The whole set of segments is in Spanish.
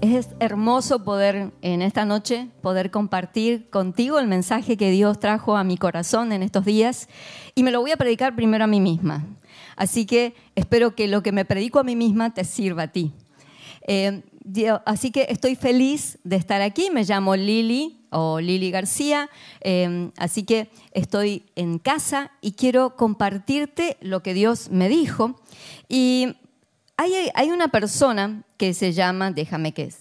es hermoso poder en esta noche poder compartir contigo el mensaje que Dios trajo a mi corazón en estos días y me lo voy a predicar primero a mí misma. Así que espero que lo que me predico a mí misma te sirva a ti. Eh, así que estoy feliz de estar aquí. Me llamo Lili o Lili García. Eh, así que estoy en casa y quiero compartirte lo que Dios me dijo. Y hay, una persona que se llama, déjame que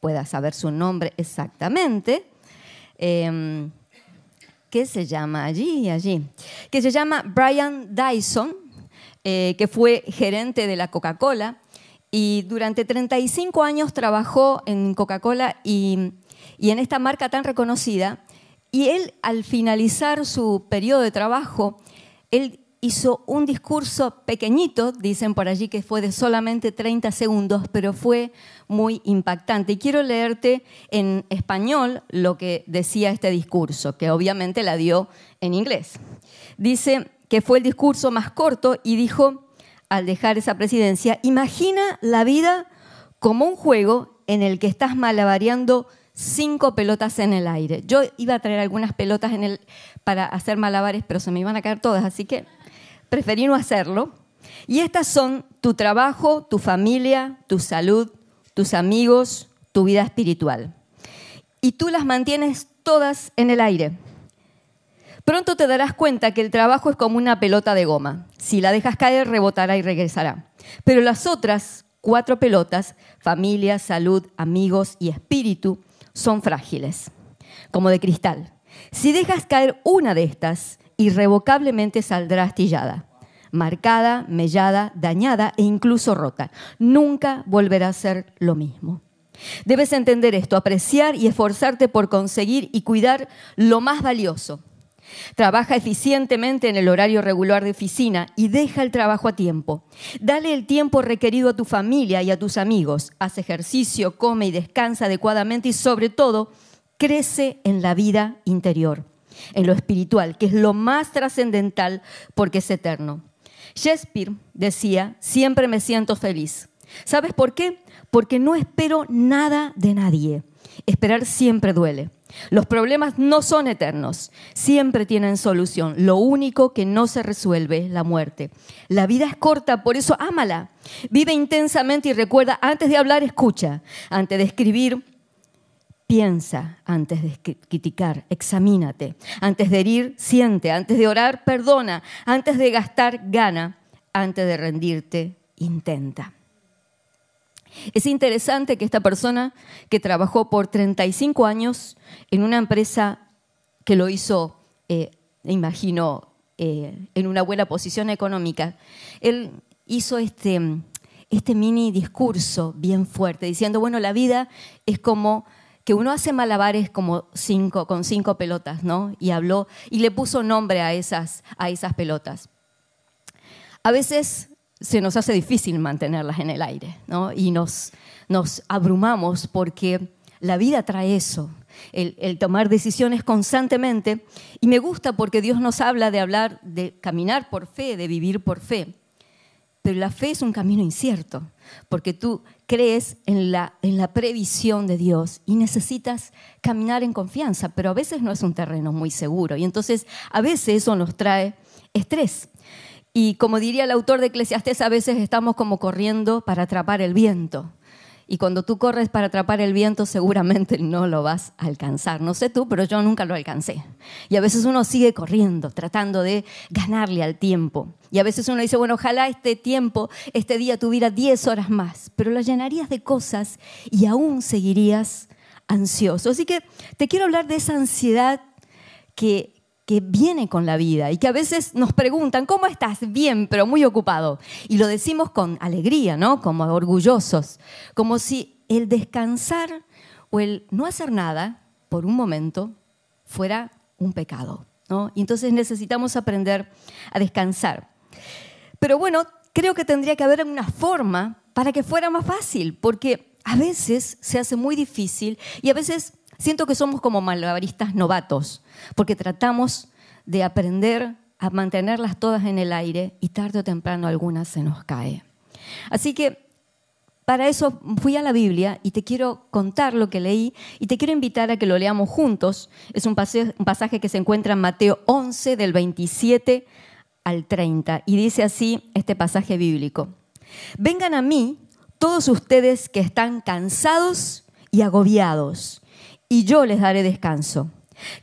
pueda saber su nombre exactamente, em, que se llama allí, allí, que se llama Brian Dyson, eh, que fue gerente de la Coca-Cola y durante 35 años trabajó en Coca-Cola y, y en esta marca tan reconocida. Y él, al finalizar su periodo de trabajo, él hizo un discurso pequeñito, dicen por allí que fue de solamente 30 segundos, pero fue muy impactante. Y quiero leerte en español lo que decía este discurso, que obviamente la dio en inglés. Dice que fue el discurso más corto y dijo, al dejar esa presidencia, imagina la vida como un juego en el que estás malabareando cinco pelotas en el aire. Yo iba a traer algunas pelotas para hacer malabares, pero se me iban a caer todas, así que preferí no hacerlo. Y estas son tu trabajo, tu familia, tu salud, tus amigos, tu vida espiritual. Y tú las mantienes todas en el aire. Pronto te darás cuenta que el trabajo es como una pelota de goma. Si la dejas caer, rebotará y regresará. Pero las otras cuatro pelotas, familia, salud, amigos y espíritu, son frágiles, como de cristal. Si dejas caer una de estas, irrevocablemente saldrá astillada, marcada, mellada, dañada e incluso rota. Nunca volverá a ser lo mismo. Debes entender esto, apreciar y esforzarte por conseguir y cuidar lo más valioso. Trabaja eficientemente en el horario regular de oficina y deja el trabajo a tiempo. Dale el tiempo requerido a tu familia y a tus amigos. Haz ejercicio, come y descansa adecuadamente y sobre todo, crece en la vida interior en lo espiritual, que es lo más trascendental porque es eterno. Shakespeare decía, siempre me siento feliz. ¿Sabes por qué? Porque no espero nada de nadie. Esperar siempre duele. Los problemas no son eternos, siempre tienen solución. Lo único que no se resuelve es la muerte. La vida es corta, por eso ámala. Vive intensamente y recuerda, antes de hablar, escucha. Antes de escribir, Piensa antes de criticar, examínate. Antes de herir, siente. Antes de orar, perdona. Antes de gastar, gana. Antes de rendirte, intenta. Es interesante que esta persona que trabajó por 35 años en una empresa que lo hizo, eh, imagino, eh, en una buena posición económica, él hizo este, este mini discurso bien fuerte, diciendo, bueno, la vida es como que uno hace malabares con cinco pelotas, ¿no? Y habló y le puso nombre a esas, pelotas. A veces se nos hace difícil mantenerlas en el aire, ¿no? Y nos, nos abrumamos porque la vida trae eso, el, el, tomar decisiones constantemente. Y me gusta porque Dios nos habla de hablar, de caminar por fe, de vivir por fe. Pero la fe es un camino incierto, porque tú crees en la, en la previsión de Dios y necesitas caminar en confianza, pero a veces no es un terreno muy seguro. Y entonces a veces eso nos trae estrés. Y como diría el autor de Eclesiastés, a veces estamos como corriendo para atrapar el viento. Y cuando tú corres para atrapar el viento, seguramente no lo vas a alcanzar. No sé tú, pero yo nunca lo alcancé. Y a veces uno sigue corriendo, tratando de ganarle al tiempo. Y a veces uno dice, bueno, ojalá este tiempo, este día tuviera 10 horas más, pero lo llenarías de cosas y aún seguirías ansioso. Así que te quiero hablar de esa ansiedad que que viene con la vida y que a veces nos preguntan, ¿cómo estás? Bien, pero muy ocupado. Y lo decimos con alegría, ¿no? Como orgullosos, como si el descansar o el no hacer nada por un momento fuera un pecado. ¿no? Y entonces necesitamos aprender a descansar. Pero bueno, creo que tendría que haber una forma para que fuera más fácil, porque a veces se hace muy difícil y a veces siento que somos como malabaristas novatos, porque tratamos de aprender a mantenerlas todas en el aire y tarde o temprano alguna se nos cae. Así que para eso fui a la Biblia y te quiero contar lo que leí y te quiero invitar a que lo leamos juntos. Es un pasaje, que se encuentra en Mateo 11 del 27 al 30 y dice así este pasaje bíblico. Vengan a mí todos ustedes que están cansados y agobiados y yo les daré descanso.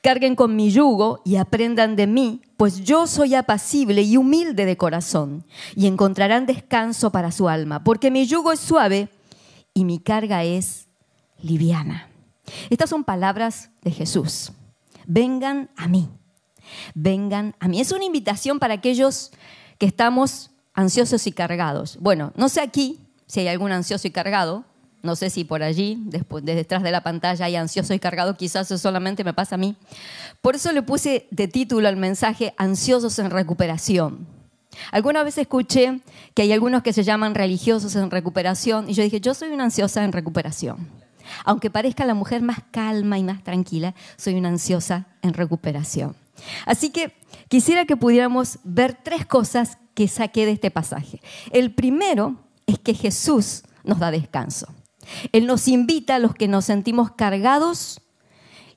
Carguen con mi yugo y aprendan de mí, pues yo soy apacible y humilde de corazón, y encontrarán descanso para su alma, porque mi yugo es suave y mi carga es liviana. Estas son palabras de Jesús. Vengan a mí, vengan a mí. Es una invitación para aquellos que estamos ansiosos y cargados. Bueno, no sé aquí si hay algún ansioso y cargado, no sé si por allí, desde detrás de la pantalla, hay ansioso y cargado, quizás eso solamente me pasa a mí. Por eso le puse de título al mensaje Ansiosos en recuperación. Alguna vez escuché que hay algunos que se llaman religiosos en recuperación y yo dije, yo soy una ansiosa en recuperación. Aunque parezca la mujer más calma y más tranquila, soy una ansiosa en recuperación. Así que quisiera que pudiéramos ver tres cosas que saqué de este pasaje. El primero es que Jesús nos da descanso. Él nos invita a los que nos sentimos cargados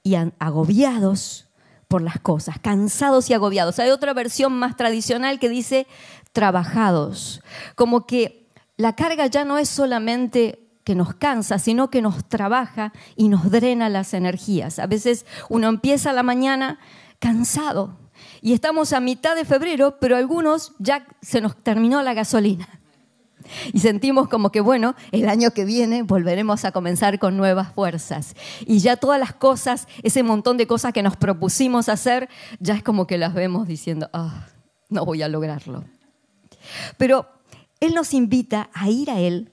y agobiados por las cosas, cansados y agobiados. Hay otra versión más tradicional que dice trabajados, como que la carga ya no es solamente que nos cansa, sino que nos trabaja y nos drena las energías. A veces uno empieza la mañana cansado y estamos a mitad de febrero, pero algunos ya se nos terminó la gasolina y sentimos como que, bueno, el año que viene volveremos a comenzar con nuevas fuerzas. Y ya todas las cosas, ese montón de cosas que nos propusimos hacer, ya es como que las vemos diciendo, ah, no voy a lograrlo. Pero Él nos invita a ir a Él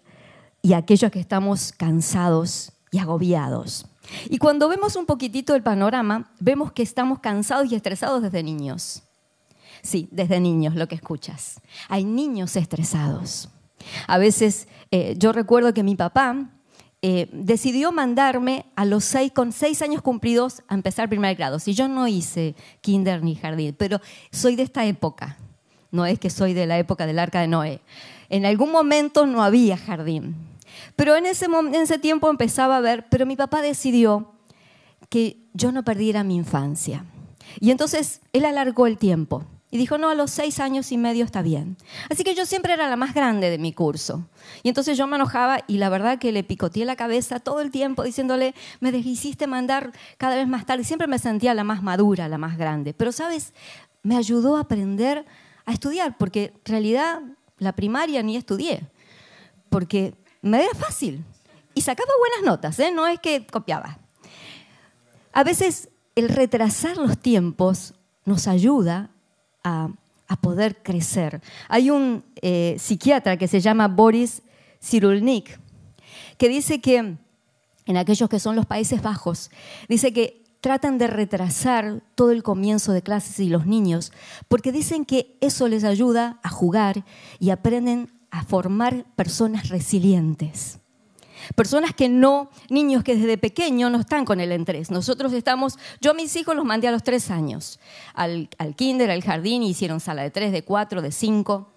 y a aquellos que estamos cansados y agobiados. Y cuando vemos un poquitito el panorama, vemos que estamos cansados y estresados desde niños. Sí, desde niños lo que escuchas. Hay niños estresados. A veces eh, yo recuerdo que mi papá eh, decidió mandarme a los seis, con seis años cumplidos a empezar primer grado. Si yo no hice kinder ni jardín, pero soy de esta época. No es que soy de la época del arca de Noé. En algún momento no había jardín. Pero en ese, en ese tiempo empezaba a ver, pero mi papá decidió que yo no perdiera mi infancia. Y entonces él alargó el tiempo. Y dijo, no, a los seis años y medio está bien. Así que yo siempre era la más grande de mi curso. Y entonces yo me enojaba y la verdad que le picoteé la cabeza todo el tiempo diciéndole, me hiciste mandar cada vez más tarde. Siempre me sentía la más madura, la más grande. Pero, ¿sabes? Me ayudó a aprender a estudiar, porque en realidad la primaria ni estudié, porque me era fácil. Y sacaba buenas notas, ¿eh? no es que copiaba. A veces el retrasar los tiempos nos ayuda a, poder crecer. Hay un eh, psiquiatra que se llama Boris Cyrulnik, que dice que en aquellos que son los Países Bajos, dice que tratan de retrasar todo el comienzo de clases y los niños, porque dicen que eso les ayuda a jugar y aprenden a formar personas resilientes. Personas que no, niños que desde pequeño no están con el estrés. Nosotros estamos, yo a mis hijos los mandé a los tres años, al, al kinder, al jardín, hicieron sala de tres, de cuatro, de cinco.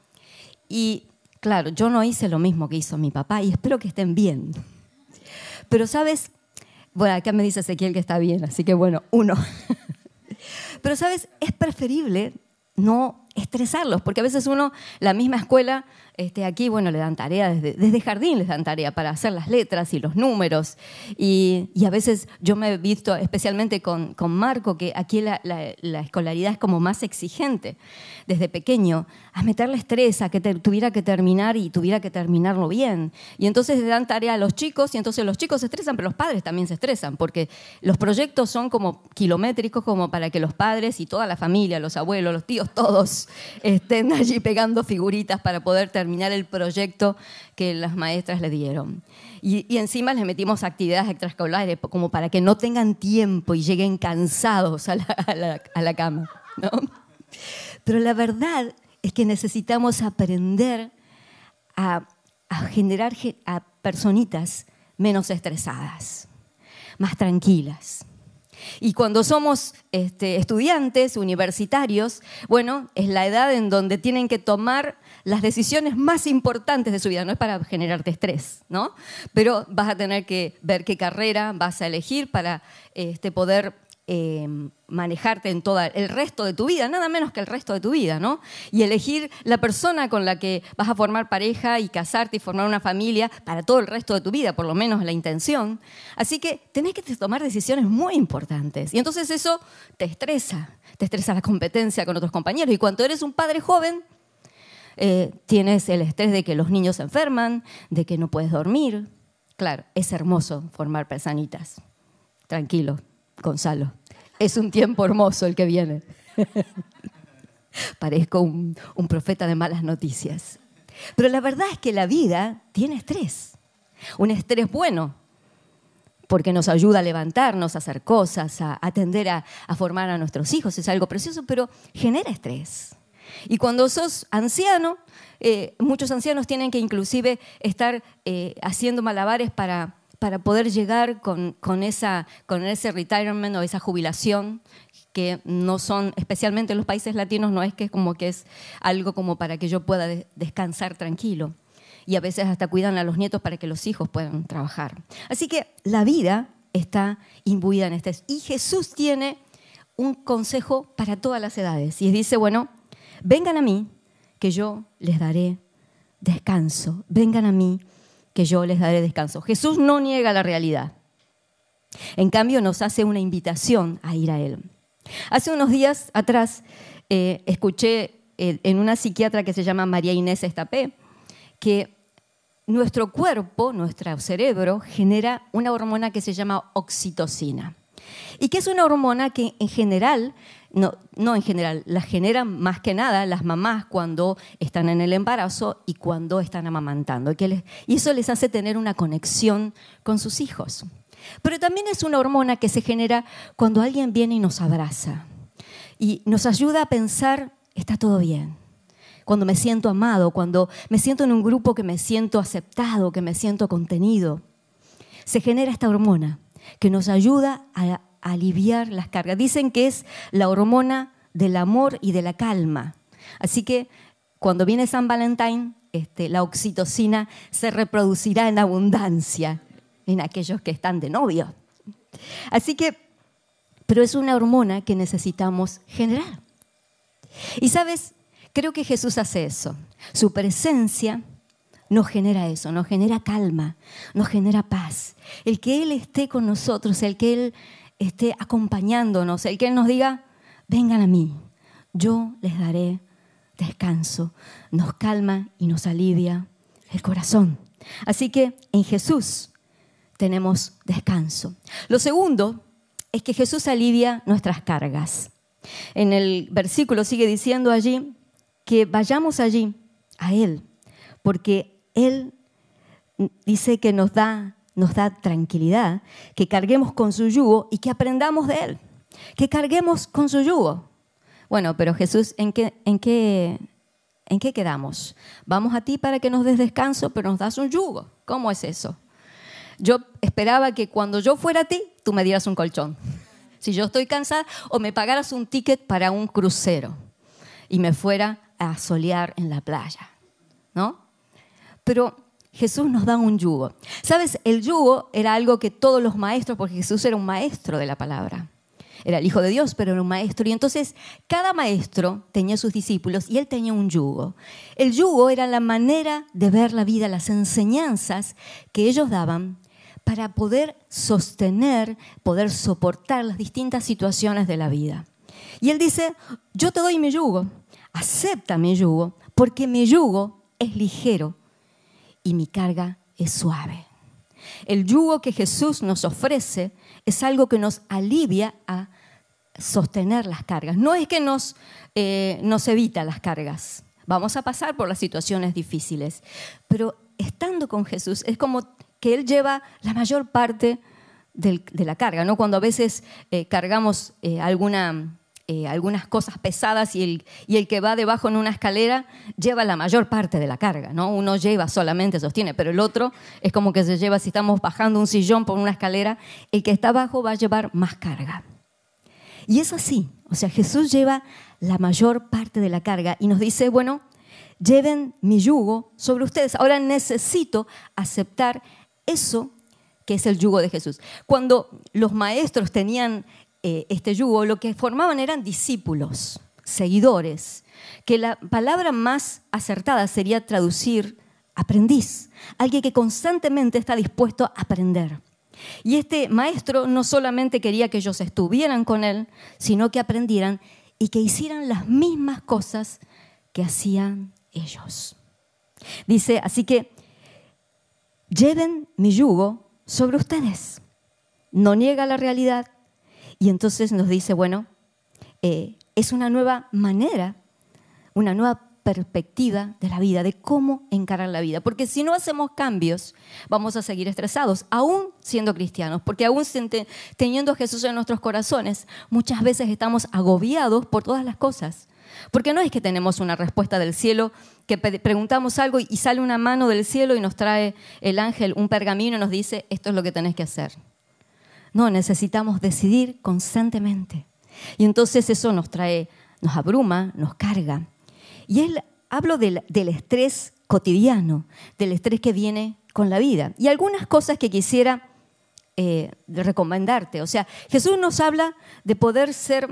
Y claro, yo no hice lo mismo que hizo mi papá y espero que estén bien. Pero sabes, bueno, acá me dice Ezequiel que está bien, así que bueno, uno. Pero sabes, es preferible no estresarlos, porque a veces uno, la misma escuela, este, aquí, bueno, le dan tarea, desde, jardín les dan tarea para hacer las letras y los números. Y, a veces yo me he visto, especialmente con, Marco, que aquí la, escolaridad es como más exigente desde pequeño, a meterle estrés, a que tuviera que terminar y tuviera que terminarlo bien. Y entonces le dan tarea a los chicos y entonces los chicos se estresan, pero los padres también se estresan, porque los proyectos son como kilométricos, como para que los padres y toda la familia, los abuelos, los tíos, todos estén allí pegando figuritas para poder terminar el proyecto que las maestras le dieron. Y, encima les metimos actividades extraescolares como para que no tengan tiempo y lleguen cansados a la, cama. ¿no? Pero la verdad es que necesitamos aprender a, generar a personitas menos estresadas, más tranquilas. Y cuando somos este, estudiantes universitarios, bueno, es la edad en donde tienen que tomar las decisiones más importantes de su vida. No es para generarte estrés, ¿no? Pero vas a tener que ver qué carrera vas a elegir para este, poder eh, manejarte en todo el resto de tu vida, nada menos que el resto de tu vida, ¿no? Y elegir la persona con la que vas a formar pareja y casarte y formar una familia para todo el resto de tu vida, por lo menos la intención. Así que tenés que tomar decisiones muy importantes. Y entonces eso te estresa, te estresa la competencia con otros compañeros. Y cuando eres un padre joven, eh, tienes el estrés de que los niños se enferman, de que no puedes dormir. Claro, es hermoso formar personitas. Tranquilo, Gonzalo. Es un tiempo hermoso el que viene. Parezco un, profeta de malas noticias. Pero la verdad es que la vida tiene estrés. Un estrés bueno, porque nos ayuda a levantarnos, a hacer cosas, a atender a, formar a nuestros hijos. Es algo precioso, pero genera estrés. Y cuando sos anciano, eh, muchos ancianos tienen que inclusive estar eh, haciendo malabares para para poder llegar con, esa, ese retirement o esa jubilación que no son, especialmente en los países latinos, no es que es como que es algo como para que yo pueda descansar tranquilo. Y a veces hasta cuidan a los nietos para que los hijos puedan trabajar. Así que la vida está imbuida en este. Y Jesús tiene un consejo para todas las edades. Y dice, bueno, vengan a mí, que yo les daré descanso. Vengan a mí, que yo les daré descanso. Jesús no niega la realidad. En cambio, nos hace una invitación a ir a Él. Hace unos días atrás eh, escuché eh, en una psiquiatra que se llama María Inés Estapé que nuestro cuerpo, nuestro cerebro, genera una hormona que se llama oxitocina. Y que es una hormona que en general no, en general, las generan más que nada las mamás cuando están en el embarazo y cuando están amamantando. Y eso les hace tener una conexión con sus hijos. Pero también es una hormona que se genera cuando alguien viene y nos abraza y nos ayuda a pensar, está todo bien. Cuando me siento amado, cuando me siento en un grupo que me siento aceptado, que me siento contenido. Se genera esta hormona que nos ayuda a aliviar las cargas. Dicen que es la hormona del amor y de la calma. Así que cuando viene San Valentín, este, la oxitocina se reproducirá en abundancia en aquellos que están de novio. Así que, pero es una hormona que necesitamos generar. Y sabes, creo que Jesús hace eso. Su presencia nos genera eso, nos genera calma, nos genera paz. El que Él esté con nosotros, el que Él esté acompañándonos, el que nos diga, vengan a mí, yo les daré descanso, nos calma y nos alivia el corazón. Así que en Jesús tenemos descanso. Lo segundo es que Jesús alivia nuestras cargas. En el versículo sigue diciendo allí que vayamos allí a Él, porque Él dice que nos da nos da tranquilidad, que carguemos con su yugo y que aprendamos de Él, que carguemos con su yugo. Bueno, pero Jesús, ¿en qué, en qué, en qué quedamos? Vamos a ti para que nos des descanso, pero nos das un yugo. ¿Cómo es eso? Yo esperaba que cuando yo fuera a ti, tú me dieras un colchón. Si yo estoy cansada, o me pagaras un ticket para un crucero y me fuera a solear en la playa, ¿no? Pero Jesús nos da un yugo. Sabes, el yugo era algo que todos los maestros, porque Jesús era un maestro de la palabra, era el Hijo de Dios, pero era un maestro. Y entonces cada maestro tenía sus discípulos y él tenía un yugo. El yugo era la manera de ver la vida, las enseñanzas que ellos daban para poder sostener, poder soportar las distintas situaciones de la vida. Y él dice, yo te doy mi yugo, acepta mi yugo, porque mi yugo es ligero y mi carga es suave. El yugo que Jesús nos ofrece es algo que nos alivia a sostener las cargas. No es que nos, eh, nos evita las cargas. Vamos a pasar por las situaciones difíciles. Pero estando con Jesús es como que Él lleva la mayor parte de la carga. ¿no? Cuando a veces eh, cargamos eh, alguna eh, algunas cosas pesadas y el, y el que va debajo en una escalera lleva la mayor parte de la carga, ¿no? Uno lleva solamente, sostiene, pero el otro es como que se lleva, si estamos bajando un sillón por una escalera, el que está abajo va a llevar más carga. Y es así, o sea, Jesús lleva la mayor parte de la carga y nos dice, bueno, lleven mi yugo sobre ustedes. Ahora necesito aceptar eso que es el yugo de Jesús. Cuando los maestros tenían eh, este yugo, lo que formaban eran discípulos, seguidores, que la palabra más acertada sería traducir aprendiz, alguien que constantemente está dispuesto a aprender. Y este maestro no solamente quería que ellos estuvieran con él, sino que aprendieran y que hicieran las mismas cosas que hacían ellos. Dice, así que lleven mi yugo sobre ustedes. No niega la realidad. Y entonces nos dice, bueno, eh, es una nueva manera, una nueva perspectiva de la vida, de cómo encarar la vida. Porque si no hacemos cambios, vamos a seguir estresados, aún siendo cristianos, porque aún teniendo Jesús en nuestros corazones, muchas veces estamos agobiados por todas las cosas. Porque no es que tenemos una respuesta del cielo, que preguntamos algo y sale una mano del cielo y nos trae el ángel un pergamino y nos dice, esto es lo que tenés que hacer. No, necesitamos decidir constantemente. Y entonces eso nos trae, nos abruma, nos carga. Y él hablo del, estrés cotidiano, del estrés que viene con la vida. Y algunas cosas que quisiera eh, recomendarte. O sea, Jesús nos habla de poder ser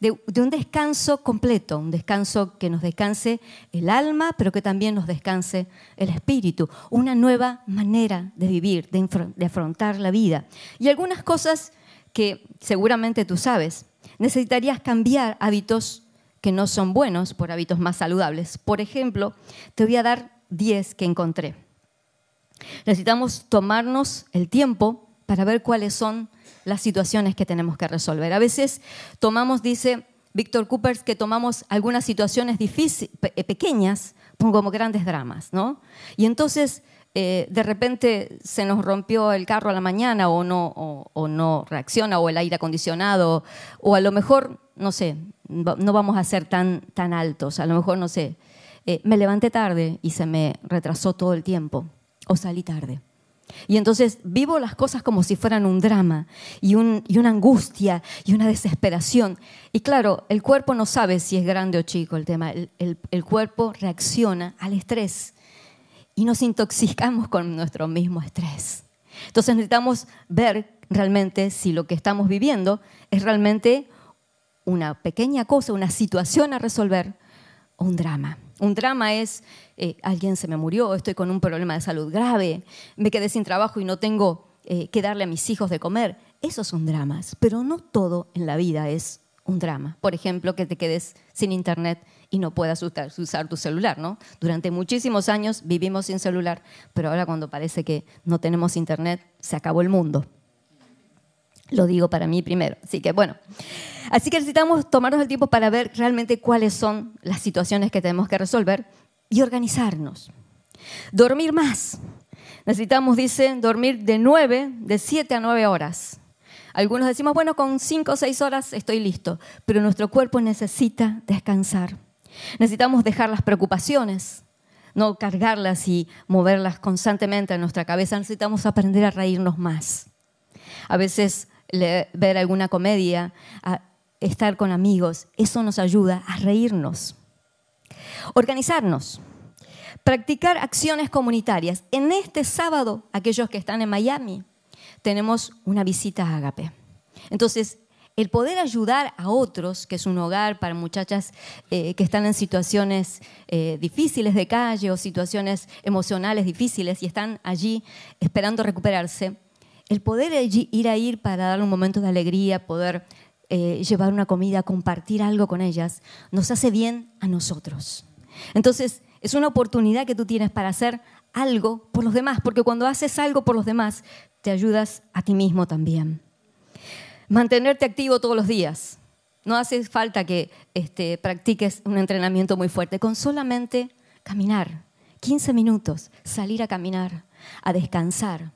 de, un descanso completo, un descanso que nos descanse el alma, pero que también nos descanse el espíritu, una nueva manera de vivir, de afrontar la vida. Y algunas cosas que seguramente tú sabes, necesitarías cambiar hábitos que no son buenos por hábitos más saludables. Por ejemplo, te voy a dar 10 que encontré. Necesitamos tomarnos el tiempo para ver cuáles son las situaciones que tenemos que resolver. A veces tomamos, dice Víctor Coopers, que tomamos algunas situaciones difíciles, pequeñas como grandes dramas, ¿no? Y entonces eh, de repente se nos rompió el carro a la mañana o no, o no reacciona, o el aire acondicionado, o a lo mejor, no sé, no vamos a ser tan, tan altos. A lo mejor, no sé, eh, me levanté tarde y se me retrasó todo el tiempo, o salí tarde. Y entonces vivo las cosas como si fueran un drama y, una angustia y una desesperación. Y claro, el cuerpo no sabe si es grande o chico el tema. el cuerpo reacciona al estrés y nos intoxicamos con nuestro mismo estrés. Entonces necesitamos ver realmente si lo que estamos viviendo es realmente una pequeña cosa, una situación a resolver o un drama. Un drama es, eh, alguien se me murió, estoy con un problema de salud grave, me quedé sin trabajo y no tengo eh, que darle a mis hijos de comer. Esos son dramas, pero no todo en la vida es un drama. Por ejemplo, que te quedes sin internet y no puedas usar, usar, tu celular, ¿no? Durante muchísimos años vivimos sin celular, pero ahora cuando parece que no tenemos internet, se acabó el mundo. Lo digo para mí primero. Así que bueno. Así que necesitamos tomarnos el tiempo para ver realmente cuáles son las situaciones que tenemos que resolver y organizarnos. Dormir más. Necesitamos, dice, dormir de 9, de 7 a 9 horas. Algunos decimos, bueno, con 5 o 6 horas estoy listo, pero nuestro cuerpo necesita descansar. Necesitamos dejar las preocupaciones, no cargarlas y moverlas constantemente en nuestra cabeza. Necesitamos aprender a reírnos más. A veces ver alguna comedia, estar con amigos, eso nos ayuda a reírnos. Organizarnos, practicar acciones comunitarias. En este sábado, aquellos que están en Miami, tenemos una visita a Agape. Entonces, el poder ayudar a otros, que es un hogar para muchachas eh, que están en situaciones eh, difíciles de calle o situaciones emocionales difíciles y están allí esperando recuperarse, el poder ir a ir para dar un momento de alegría, poder eh, llevar una comida, compartir algo con ellas, nos hace bien a nosotros. Entonces, es una oportunidad que tú tienes para hacer algo por los demás, porque cuando haces algo por los demás, te ayudas a ti mismo también. Mantenerte activo todos los días. No hace falta que este, practiques un entrenamiento muy fuerte, con solamente caminar, 15 minutos, salir a caminar, a descansar,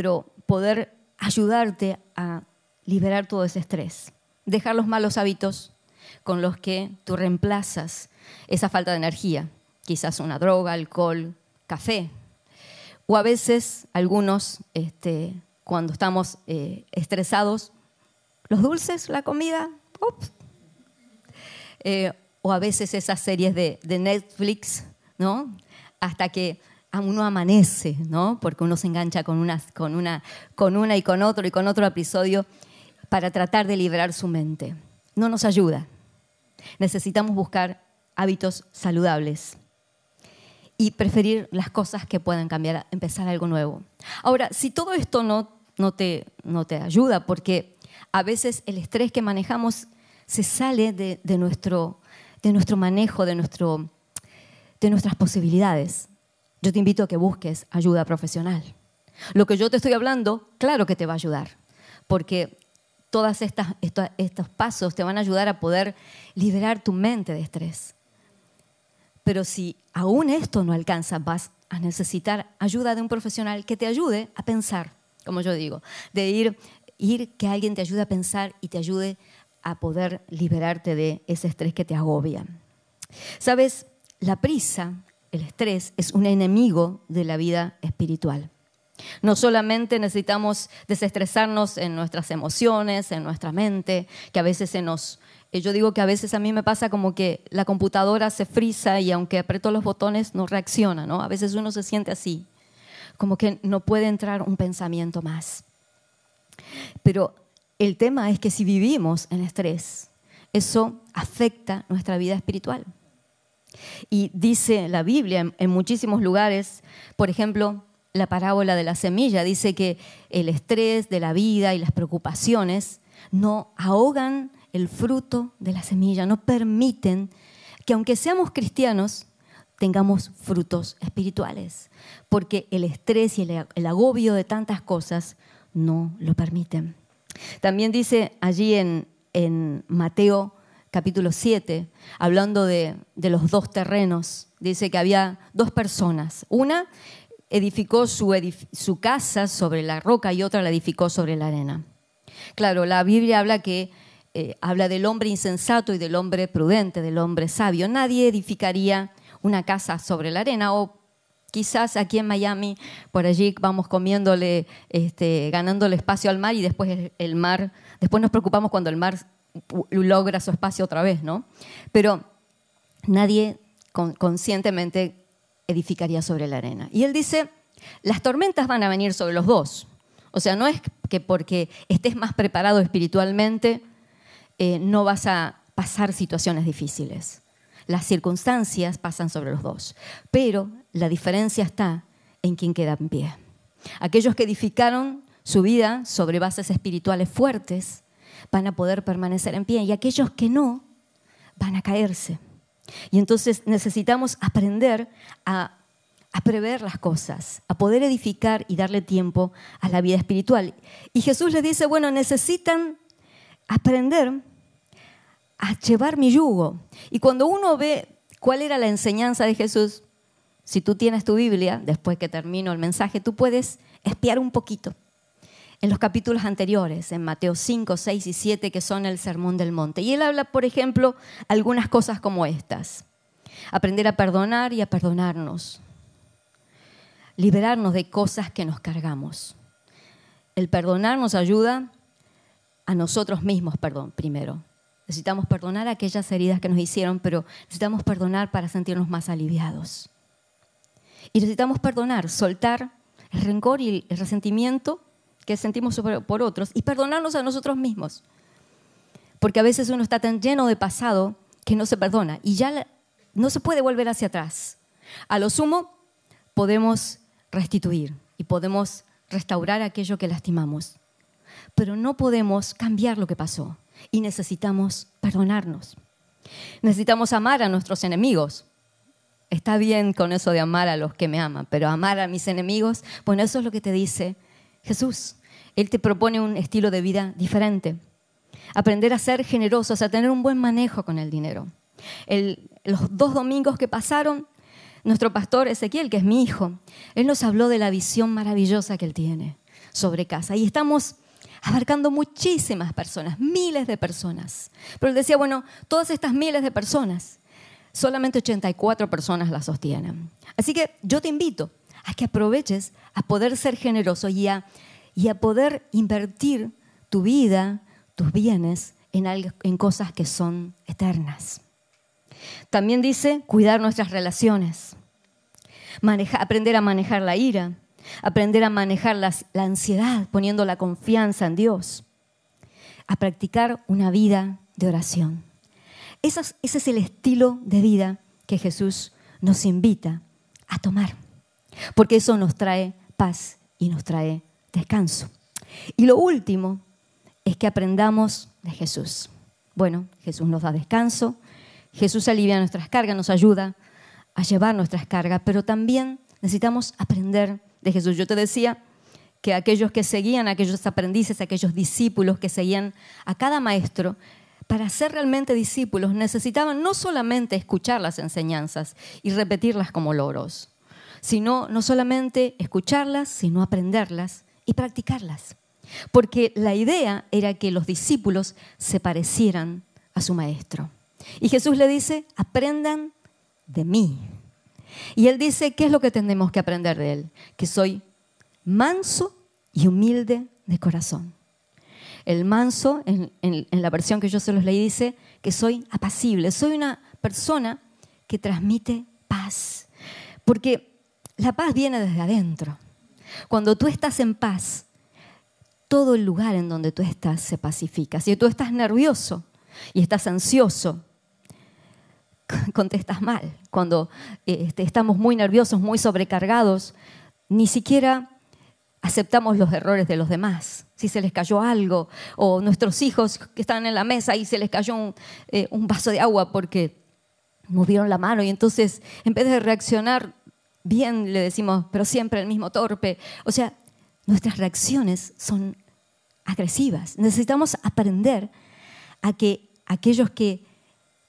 pero poder ayudarte a liberar todo ese estrés, dejar los malos hábitos, con los que tú reemplazas esa falta de energía. Quizás una droga, alcohol, café. O a veces algunos, este, cuando estamos eh, estresados, los dulces, la comida, eh, o a veces esas series de, de, Netflix, ¿no? Hasta que uno amanece, ¿no? Porque uno se engancha con una, con, una, con una y con otro y con otro episodio para tratar de liberar su mente. No nos ayuda. Necesitamos buscar hábitos saludables y preferir las cosas que puedan cambiar, empezar algo nuevo. Ahora, si todo esto no, no, te, no te ayuda, porque a veces el estrés que manejamos se sale de, de nuestro, de nuestro manejo, de, nuestro, de nuestras posibilidades. Yo te invito a que busques ayuda profesional. Lo que yo te estoy hablando, claro que te va a ayudar, porque todos estos pasos te van a ayudar a poder liberar tu mente de estrés. Pero si aún esto no alcanza, vas a necesitar ayuda de un profesional que te ayude a pensar, como yo digo, de ir, ir que alguien te ayude a pensar y te ayude a poder liberarte de ese estrés que te agobia. Sabes, la prisa, el estrés, es un enemigo de la vida espiritual. No solamente necesitamos desestresarnos en nuestras emociones, en nuestra mente, que a veces se nos... Eh, yo digo que a veces a mí me pasa como que la computadora se frisa y aunque aprieto los botones no reacciona, ¿no? A veces uno se siente así, como que no puede entrar un pensamiento más. Pero el tema es que si vivimos en estrés, eso afecta nuestra vida espiritual. Y dice la Biblia en, muchísimos lugares, por ejemplo, la parábola de la semilla dice que el estrés de la vida y las preocupaciones no ahogan el fruto de la semilla, no permiten que aunque seamos cristianos, tengamos frutos espirituales, porque el estrés y el, agobio de tantas cosas no lo permiten. También dice allí en, Mateo capítulo 7, hablando de, los dos terrenos, dice que había dos personas. Una edificó su, casa sobre la roca y otra la edificó sobre la arena. Claro, la Biblia habla que eh, habla del hombre insensato y del hombre prudente, del hombre sabio. Nadie edificaría una casa sobre la arena o quizás aquí en Miami, por allí vamos comiéndole, este, ganándole espacio al mar y después el, mar, después nos preocupamos cuando el mar logra su espacio otra vez, ¿no? Pero nadie conscientemente edificaría sobre la arena. Y él dice, las tormentas van a venir sobre los dos. O sea, no es que porque estés más preparado espiritualmente eh, no vas a pasar situaciones difíciles. Las circunstancias pasan sobre los dos. Pero la diferencia está en quién queda en pie. Aquellos que edificaron su vida sobre bases espirituales fuertes van a poder permanecer en pie y aquellos que no van a caerse. Y entonces necesitamos aprender a, prever las cosas, a poder edificar y darle tiempo a la vida espiritual. Y Jesús les dice, bueno, necesitan aprender a llevar mi yugo. Y cuando uno ve cuál era la enseñanza de Jesús, si tú tienes tu Biblia, después que termino el mensaje, tú puedes espiar un poquito en los capítulos anteriores, en Mateo 5, 6 y 7, que son el Sermón del Monte. Y él habla, por ejemplo, algunas cosas como estas. Aprender a perdonar y a perdonarnos. Liberarnos de cosas que nos cargamos. El perdonar nos ayuda a nosotros mismos, perdón, primero. Necesitamos perdonar aquellas heridas que nos hicieron, pero necesitamos perdonar para sentirnos más aliviados. Y necesitamos perdonar, soltar el rencor y el resentimiento que sentimos por otros y perdonarnos a nosotros mismos. Porque a veces uno está tan lleno de pasado que no se perdona y ya no se puede volver hacia atrás. A lo sumo podemos restituir y podemos restaurar aquello que lastimamos, pero no podemos cambiar lo que pasó y necesitamos perdonarnos. Necesitamos amar a nuestros enemigos. Está bien con eso de amar a los que me aman, pero amar a mis enemigos, bueno, eso es lo que te dice Jesús. Él te propone un estilo de vida diferente. Aprender a ser generosos, a tener un buen manejo con el dinero. los dos domingos que pasaron, nuestro pastor Ezequiel, que es mi hijo, él nos habló de la visión maravillosa que él tiene sobre casa. Y estamos abarcando muchísimas personas, miles de personas. Pero él decía, bueno, todas estas miles de personas, solamente 84 personas las sostienen. Así que yo te invito a que aproveches a poder ser generoso y a, y a poder invertir tu vida, tus bienes en, en cosas que son eternas. También dice cuidar nuestras relaciones, aprender a manejar la ira, aprender a manejar la, ansiedad poniendo la confianza en Dios, a practicar una vida de oración. ese es el estilo de vida que Jesús nos invita a tomar, porque eso nos trae paz y nos trae descanso. Y lo último es que aprendamos de Jesús. Bueno, Jesús nos da descanso, Jesús alivia nuestras cargas, nos ayuda a llevar nuestras cargas, pero también necesitamos aprender de Jesús. Yo te decía que aquellos que seguían, aquellos aprendices, aquellos discípulos que seguían a cada maestro, para ser realmente discípulos necesitaban no solamente escuchar las enseñanzas y repetirlas como loros, sino no solamente escucharlas, sino aprenderlas y practicarlas. Porque la idea era que los discípulos se parecieran a su maestro. Y Jesús le dice, aprendan de mí. Y él dice, ¿qué es lo que tenemos que aprender de él? Que soy manso y humilde de corazón. El manso, en, la versión que yo se los leí, dice que soy apacible, soy una persona que transmite paz. Porque la paz viene desde adentro. Cuando tú estás en paz, todo el lugar en donde tú estás se pacifica. Si tú estás nervioso y estás ansioso, contestas mal. Cuando este, estamos muy nerviosos, muy sobrecargados, ni siquiera aceptamos los errores de los demás. Si se les cayó algo, o nuestros hijos que están en la mesa y se les cayó un, eh, un vaso de agua porque movieron la mano y entonces en vez de reaccionar bien le decimos, pero siempre el mismo torpe. O sea, nuestras reacciones son agresivas. Necesitamos aprender a que aquellos que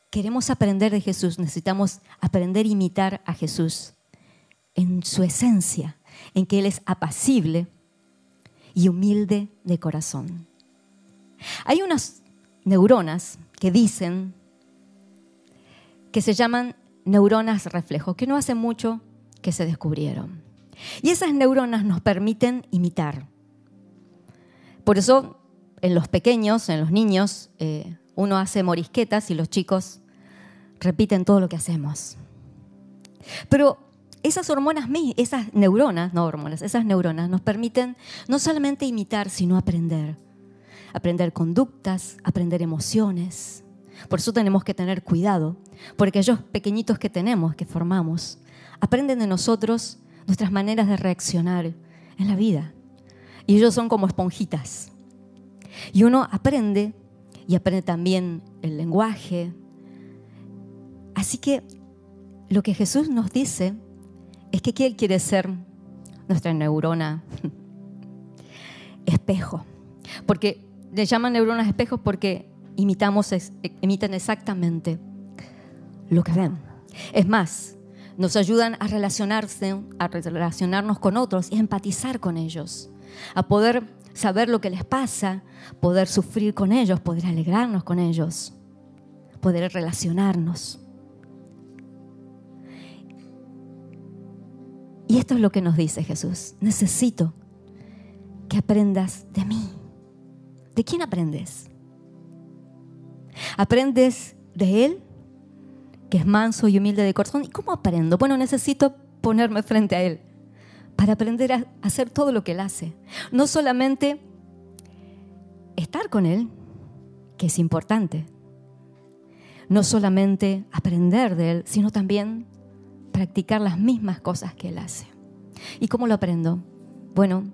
queremos aprender de Jesús, necesitamos aprender a imitar a Jesús en su esencia, en que Él es apacible y humilde de corazón. Hay unas neuronas que dicen que se llaman neuronas reflejo, que no hace mucho que se descubrieron. Y esas neuronas nos permiten imitar. Por eso en los pequeños, en los niños, eh, uno hace morisquetas y los chicos repiten todo lo que hacemos. Pero esas hormonas, esas neuronas, no hormonas, esas neuronas nos permiten no solamente imitar, sino aprender. Aprender conductas, aprender emociones. Por eso tenemos que tener cuidado, porque aquellos pequeñitos que tenemos, que formamos, aprenden de nosotros nuestras maneras de reaccionar en la vida. Y ellos son como esponjitas. Y uno aprende y aprende también el lenguaje, Así que lo que Jesús nos dice es que Él quiere ser nuestra neurona espejo. Porque le llaman neuronas espejos porque imitamos, imitan exactamente lo que ven. Es más, nos ayudan a relacionarse, a relacionarnos con otros y a empatizar con ellos, a poder saber lo que les pasa, poder sufrir con ellos, poder alegrarnos con ellos, poder relacionarnos. Y esto es lo que nos dice Jesús. Necesito que aprendas de mí. ¿De quién aprendes? ¿Aprendes de Él, que es manso y humilde de corazón? ¿Y cómo aprendo? Bueno, necesito ponerme frente a Él para aprender a hacer todo lo que Él hace. No solamente estar con Él, que es importante. No solamente aprender de Él, sino también practicar las mismas cosas que Él hace. ¿Y cómo lo aprendo? Bueno,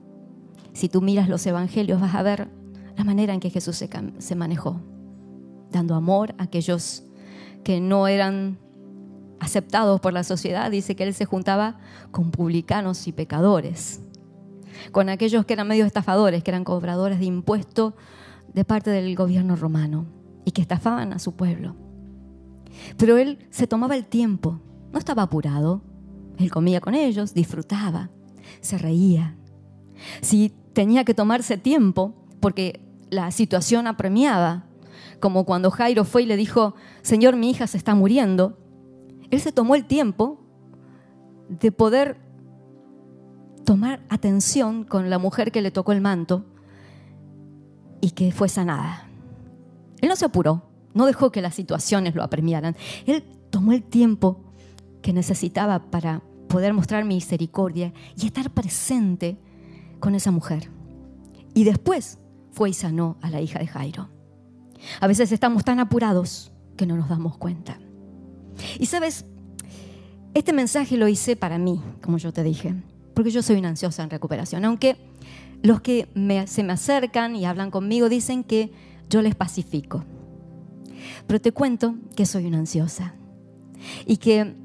si tú miras los evangelios vas a ver la manera en que Jesús se, se manejó, dando amor a aquellos que no eran aceptados por la sociedad. Dice que Él se juntaba con publicanos y pecadores, con aquellos que eran medio estafadores, que eran cobradores de impuestos de parte del gobierno romano y que estafaban a su pueblo. Pero Él se tomaba el tiempo no estaba apurado. Él comía con ellos, disfrutaba, se reía. Si tenía que tomarse tiempo porque la situación apremiaba, como cuando Jairo fue y le dijo, Señor, mi hija se está muriendo, él se tomó el tiempo de poder tomar atención con la mujer que le tocó el manto y que fue sanada. Él no se apuró, no dejó que las situaciones lo apremiaran. Él tomó el tiempo que necesitaba para poder mostrar misericordia y estar presente con esa mujer. Y después fue y sanó a la hija de Jairo. A veces estamos tan apurados que no nos damos cuenta. Y sabes, este mensaje lo hice para mí, como yo te dije, porque yo soy una ansiosa en recuperación. Aunque los que se me acercan y hablan conmigo dicen que yo les pacifico. Pero te cuento que soy una ansiosa. Y que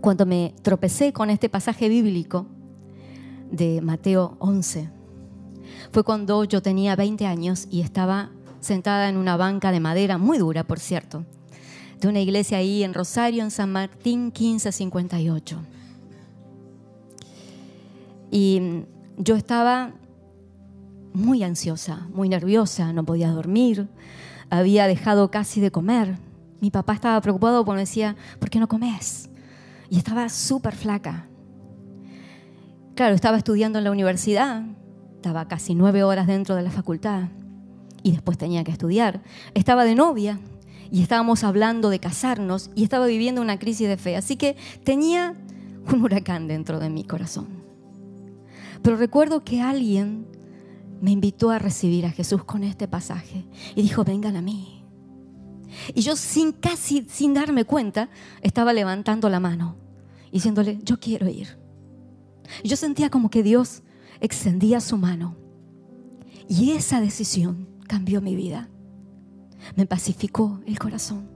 cuando me tropecé con este pasaje bíblico de Mateo 11, fue cuando yo tenía 20 años y estaba sentada en una banca de madera, muy dura, por cierto, de una iglesia ahí en Rosario, en San Martín 1558. Y yo estaba muy ansiosa, muy nerviosa, no podía dormir, había dejado casi de comer. Mi papá estaba preocupado porque me decía, ¿por qué no comes? Y estaba súper flaca. Claro, estaba estudiando en la universidad, estaba casi nueve horas dentro de la facultad y después tenía que estudiar. Estaba de novia y estábamos hablando de casarnos y estaba viviendo una crisis de fe. Así que tenía un huracán dentro de mi corazón. Pero recuerdo que alguien me invitó a recibir a Jesús con este pasaje y dijo, vengan a mí. Y yo sin casi, sin darme cuenta, estaba levantando la mano, diciéndole, yo quiero ir. Y yo sentía como que Dios extendía su mano. Y esa decisión cambió mi vida. Me pacificó el corazón.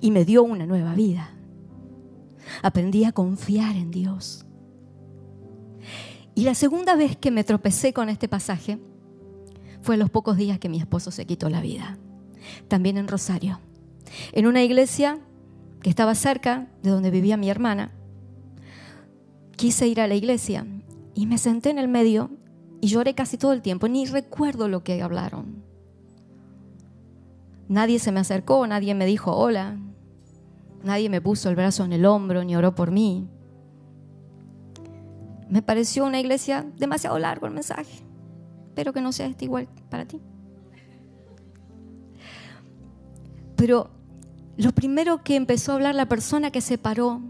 Y me dio una nueva vida. Aprendí a confiar en Dios. Y la segunda vez que me tropecé con este pasaje fue a los pocos días que mi esposo se quitó la vida. También en Rosario. En una iglesia que estaba cerca de donde vivía mi hermana. Quise ir a la iglesia y me senté en el medio y lloré casi todo el tiempo. Ni recuerdo lo que hablaron. Nadie se me acercó, nadie me dijo hola. Nadie me puso el brazo en el hombro ni oró por mí. Me pareció una iglesia demasiado largo el mensaje. Espero que no sea este igual para ti. Pero lo primero que empezó a hablar la persona que se paró,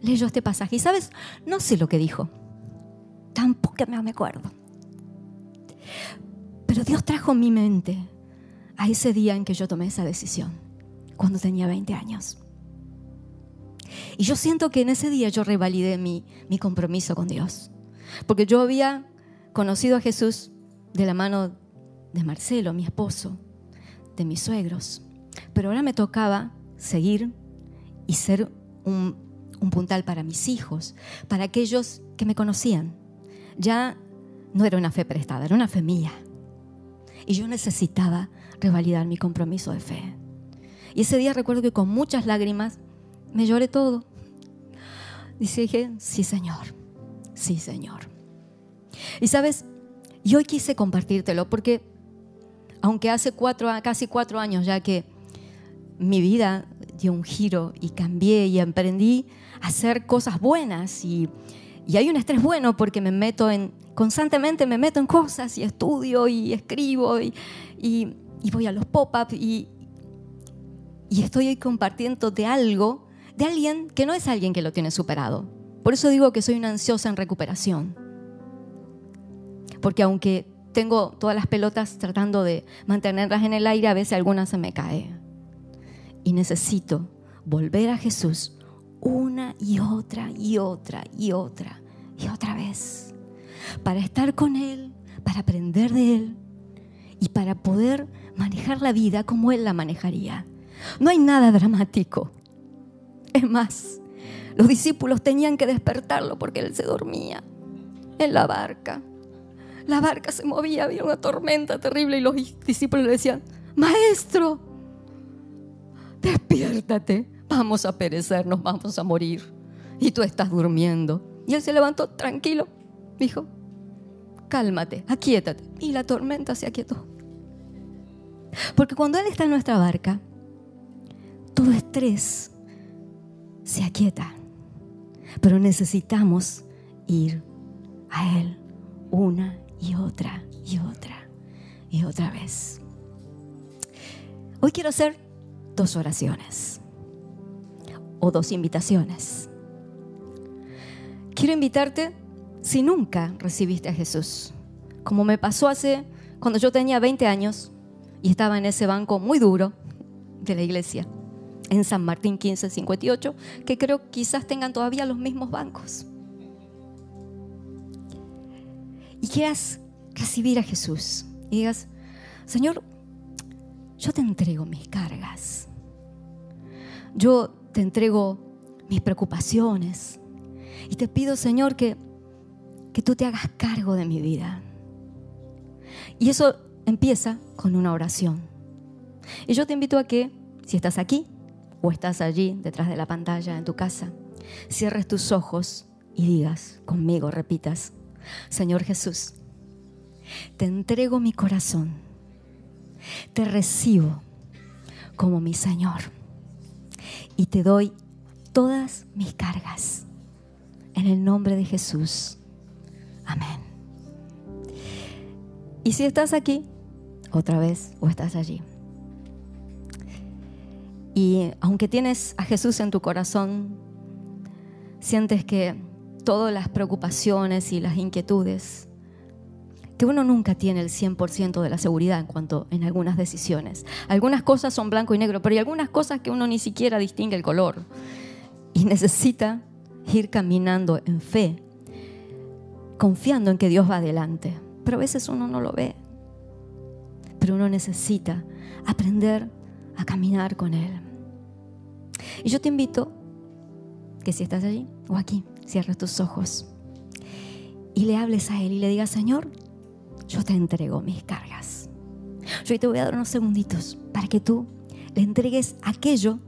leyó este pasaje. Y sabes, no sé lo que dijo. Tampoco me acuerdo. Pero Dios trajo mi mente a ese día en que yo tomé esa decisión, cuando tenía 20 años. Y yo siento que en ese día yo revalidé mi, mi compromiso con Dios. Porque yo había conocido a Jesús de la mano de Marcelo, mi esposo, de mis suegros. Pero ahora me tocaba seguir y ser un, un puntal para mis hijos, para aquellos que me conocían ya no era una fe prestada, era una fe mía. Y yo necesitaba revalidar mi compromiso de fe. Y ese día recuerdo que con muchas lágrimas me lloré todo. Y dije, sí Señor, sí Señor. Y sabes, yo hoy quise compartírtelo porque aunque hace cuatro, casi cuatro años ya que mi vida dio un giro y cambié y emprendí a hacer cosas buenas y y hay un estrés bueno porque me meto en, constantemente me meto en cosas y estudio y escribo y, y, voy a los pop-up y, y estoy compartiendo de algo, de alguien que no es alguien que lo tiene superado. Por eso digo que soy una ansiosa en recuperación. Porque aunque tengo todas las pelotas tratando de mantenerlas en el aire, a veces algunas se me cae. Y necesito volver a Jesús una y otra y otra y otra y otra vez. Para estar con Él, para aprender de Él y para poder manejar la vida como Él la manejaría. No hay nada dramático. Es más, los discípulos tenían que despertarlo porque Él se dormía en la barca. La barca se movía, había una tormenta terrible y los discípulos le decían, Maestro, despiértate vamos a perecer, nos vamos a morir. Y tú estás durmiendo. Y él se levantó tranquilo, dijo, cálmate, aquietate. Y la tormenta se aquietó. Porque cuando Él está en nuestra barca, todo estrés se aquieta. Pero necesitamos ir a Él una y otra y otra y otra vez. Hoy quiero hacer dos oraciones o dos invitaciones. Quiero invitarte si nunca recibiste a Jesús, como me pasó hace cuando yo tenía 20 años y estaba en ese banco muy duro de la iglesia, en San Martín 1558, que creo quizás tengan todavía los mismos bancos. Y quieras recibir a Jesús y digas, Señor, yo te entrego mis cargas, yo te entrego mis preocupaciones y te pido, Señor, que, que tú te hagas cargo de mi vida. Y eso empieza con una oración. Y yo te invito a que, si estás aquí o estás allí detrás de la pantalla en tu casa, cierres tus ojos y digas conmigo, repitas, Señor Jesús, te entrego mi corazón, te recibo como mi Señor y te doy todas mis cargas. En el nombre de Jesús. Amén. Y si estás aquí, otra vez, o estás allí, y aunque tienes a Jesús en tu corazón, sientes que todas las preocupaciones y las inquietudes, que uno nunca tiene el 100% de la seguridad en cuanto en algunas decisiones. Algunas cosas son blanco y negro, pero hay algunas cosas que uno ni siquiera distingue el color y necesita ir caminando en fe, confiando en que Dios va adelante. Pero a veces uno no lo ve. Pero uno necesita aprender a caminar con Él. Y yo te invito que si estás allí o aquí, cierres tus ojos y le hables a Él y le digas, Señor, yo te entrego mis cargas. Yo te voy a dar unos segunditos para que tú le entregues aquello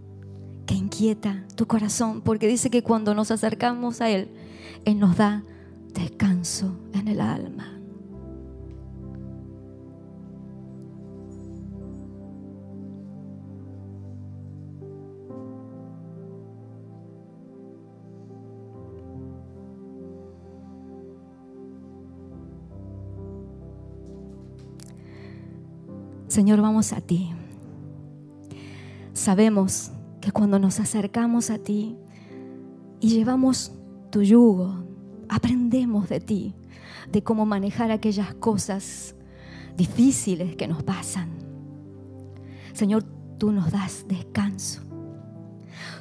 que inquieta tu corazón, porque dice que cuando nos acercamos a Él, Él nos da descanso en el alma. Señor, vamos a ti. Sabemos que cuando nos acercamos a ti y llevamos tu yugo, aprendemos de ti, de cómo manejar aquellas cosas difíciles que nos pasan. Señor, tú nos das descanso.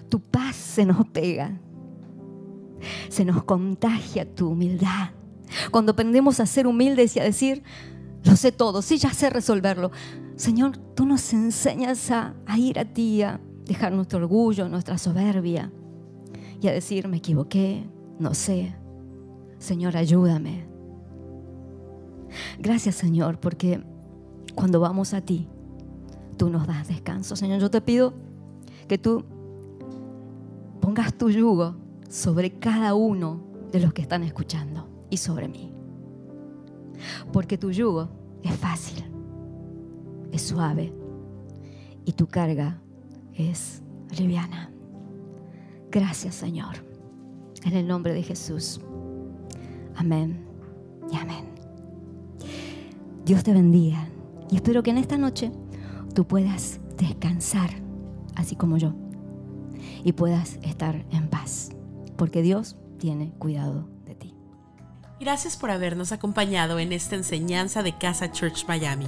Tu paz se nos pega. Se nos contagia tu humildad. Cuando aprendemos a ser humildes y a decir, lo sé todo, sí, ya sé resolverlo. Señor, tú nos enseñas a, ir a ti, a dejar nuestro orgullo, nuestra soberbia y a decir, me equivoqué, no sé. Señor, ayúdame. Gracias, Señor, porque cuando vamos a ti, tú nos das descanso. Señor, yo te pido que tú pongas tu yugo sobre cada uno de los que están escuchando y sobre mí. Porque tu yugo es fácil es suave y tu carga es liviana. Gracias Señor. En el nombre de Jesús. Amén y amén. Dios te bendiga y espero que en esta noche tú puedas descansar, así como yo, y puedas estar en paz, porque Dios tiene cuidado de ti. Gracias por habernos acompañado en esta enseñanza de Casa Church Miami.